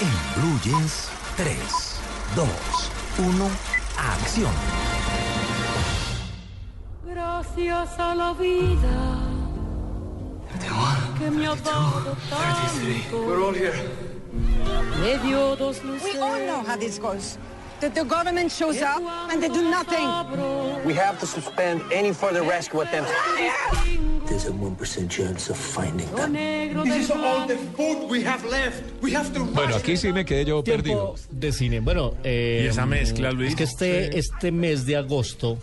En Blue Jeans, 3, 2, 1, acción. Gracias a la vida que me ha dado tanto. We're all here. Me dio dos luces. We all know how this goes. That the government shows up and they do nothing. We have to suspend any further rescue attempts. There's a 1% chance of finding them. negro This is all the food we have left. We have to Bueno, aquí sí me quedé yo perdido. Tiempo de cine. Bueno, eh, Y esa mezcla, Luis. Es que este, este mes de agosto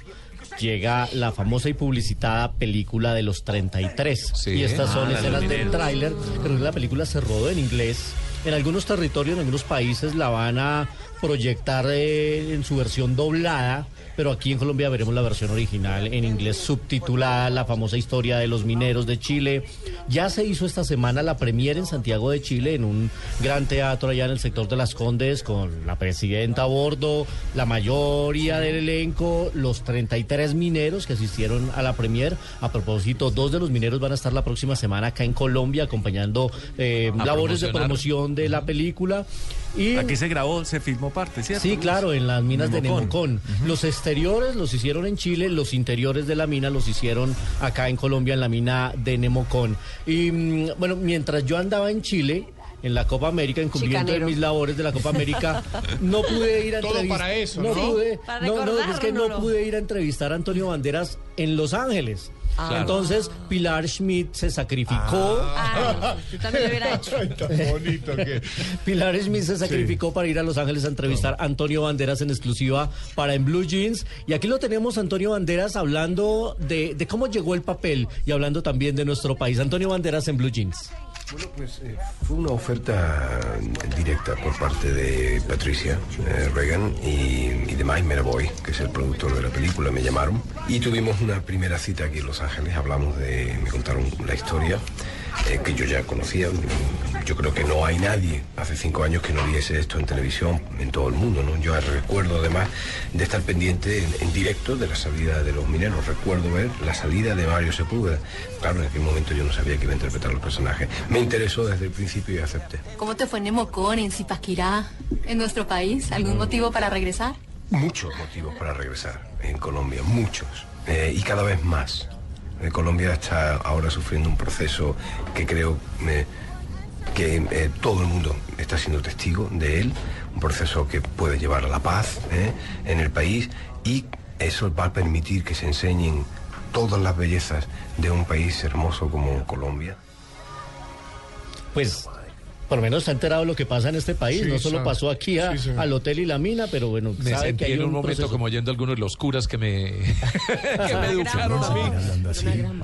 llega la famosa y publicitada película de los 33. Sí. Y estas son Ah, escenas del tráiler. Creo que la película se rodó en inglés. En algunos territorios, en algunos países la van a proyectar eh, en su versión doblada. Pero aquí en Colombia veremos la versión original en inglés subtitulada, la famosa historia de los mineros de Chile. Ya se hizo esta semana la premier en Santiago de Chile, en un gran teatro allá en el sector de Las Condes, con la presidenta a bordo, la mayoría del elenco, los 33 mineros que asistieron a la premier. A propósito, dos de los mineros van a estar la próxima semana acá en Colombia acompañando eh, labores de promoción de la película. Y Aquí se grabó, se filmó parte, ¿cierto? Sí, claro, en las minas de Nemocón. Los exteriores los hicieron en Chile, los interiores de la mina los hicieron acá en Colombia, en la mina de Nemocón. Y mm, bueno, mientras yo andaba en Chile, en la Copa América, en cumplimiento de mis labores de la Copa América, no pude ir a Todo entrevistar. para eso, no ¿no? pude, Para no, no, es que no pude ir a entrevistar a Antonio Banderas en Los Ángeles. Ah. Entonces, Pilar Schmidt se sacrificó. Ay, yo también lo hubiera hecho. Ay, tan bonito que. Pilar Smith se sacrificó para ir a Los Ángeles a entrevistar a Antonio Banderas en exclusiva para En Blue Jeans. Y aquí lo tenemos, Antonio Banderas, hablando de, de cómo llegó el papel y hablando también de nuestro país. Antonio Banderas en Blue Jeans. Bueno, pues eh, fue una oferta directa por parte de Patricia eh, Reagan y, y de Mike Meraboy, que es el productor de la película, me llamaron. Y tuvimos una primera cita aquí en Los Ángeles, hablamos de, me contaron la historia eh, que yo ya conocía, yo creo que no hay nadie hace cinco años que no viese esto en televisión en todo el mundo, ¿no? Yo recuerdo además de estar pendiente en, en directo de la salida de los mineros, recuerdo ver la salida de Mario Sepúlveda, claro, en aquel momento yo no sabía que iba a interpretar los personajes, me interesó desde el principio y acepté. ¿Cómo te fue en Nemocón, en Zipaquirá, en nuestro país? ¿Algún motivo para regresar? Muchos motivos para regresar en Colombia, muchos, eh, y cada vez más. Eh, Colombia está ahora sufriendo un proceso que creo eh, que eh, todo el mundo está siendo testigo de él, un proceso que puede llevar a la paz eh, en el país y eso va a permitir que se enseñen todas las bellezas de un país hermoso como Colombia. Pues. Por lo menos está enterado de lo que pasa en este país. Sí, no solo sabe. pasó aquí a- Sí, al hotel y la mina, pero bueno, Me sabe sentí que hay en un, un momento proceso. como oyendo algunos de los curas que me, que me educaron a mí.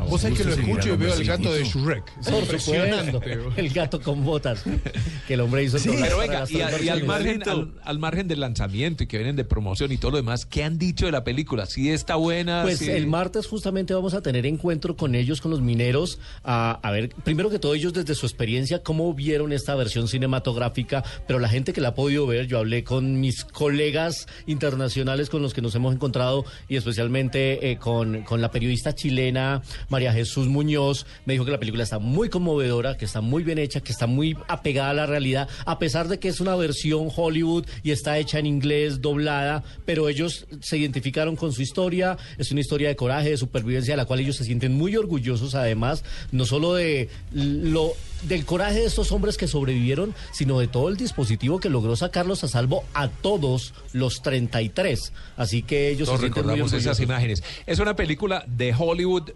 Vos sabés que lo escucho y veo el gato de Shrek. Es Por supuesto, el gato con botas que el hombre hizo. las- Pero venga, y, a- tres y al, margen, al, al margen del lanzamiento y que vienen de promoción y todo lo demás, ¿qué han dicho de la película? ¿Sí está buena? Pues ¿Sí? el martes justamente vamos a tener encuentro con ellos, con los mineros, a, a ver, primero que todo ellos desde su experiencia, cómo vieron esta versión cinematográfica, pero la gente que la ha podido ver, yo hablé con mis colegas internacionales con los que nos hemos encontrado y especialmente eh, con, con la periodista chilena María Jesús Muñoz, me dijo que la película está muy conmovedora, que está muy bien hecha, que está muy apegada a la realidad, a pesar de que es una versión Hollywood y está hecha en inglés, doblada, pero ellos se identificaron con su historia, es una historia de coraje, de supervivencia, de la cual ellos se sienten muy orgullosos además, no solo de lo del coraje de estos hombres que sobrevivieron, sino de todo el dispositivo que logró sacarlos a salvo a todos los 33. Así que ellos Todos se sienten muy recordamos esas imágenes. Es una película de Hollywood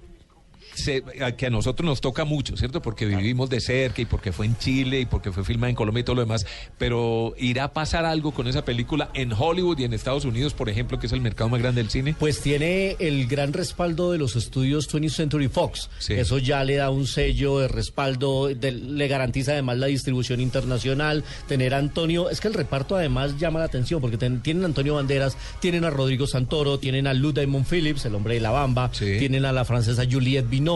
se- que a nosotros nos toca mucho, ¿cierto? Porque vivimos de cerca y porque fue en Chile y porque fue filmada en Colombia y todo lo demás. Pero ¿irá a pasar algo con esa película en Hollywood y en Estados Unidos, por ejemplo, que es el mercado más grande del cine? Pues tiene el gran respaldo de los estudios 20th Century Fox. Sí. Eso ya le da un sello de respaldo, de- le garantiza además la distribución internacional. Tener a Antonio, es que el reparto además llama la atención porque ten- tienen a Antonio Banderas, tienen a Rodrigo Santoro, tienen a Lou Diamond Phillips, el hombre de la bamba, Sí. tienen a la francesa Juliette Binoche,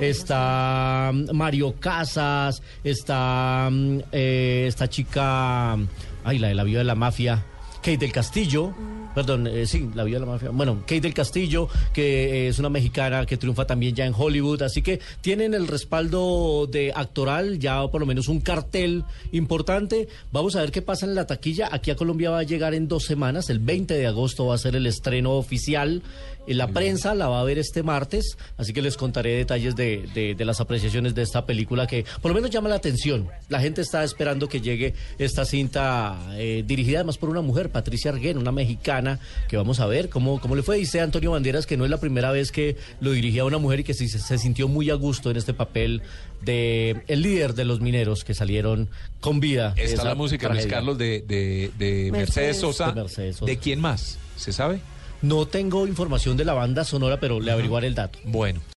está mm, Mario Casas, está mm, eh, esta chica, ay, la de la vida de la mafia. Kate del Castillo. Perdón, eh, sí, la vida de la mafia. Bueno, Kate del Castillo, que eh, es una mexicana que triunfa también ya en Hollywood. Así que tienen el respaldo de actoral, ya por lo menos un cartel importante. Vamos a ver qué pasa en la taquilla. Aquí a Colombia va a llegar en dos semanas. El 20 de agosto va a ser el estreno oficial. Eh, La prensa la va a ver este martes, así que les contaré detalles de, de- de las apreciaciones de esta película que por lo menos llama la atención. La gente está esperando que llegue esta cinta eh, dirigida además por una mujer, Patricia Arguén, una mexicana, que vamos a ver cómo, cómo le fue. Dice Antonio Banderas que no es la primera vez que lo dirigía una mujer y que sí se, se sintió muy a gusto en este papel de el líder de los mineros que salieron con vida. Está la música, Luis. Carlos, de, de, de Mercedes, Mercedes. Sosa. De Mercedes Sosa. ¿De quién más? ¿Se sabe? No tengo información de la banda sonora, pero le averiguaré el dato. Bueno.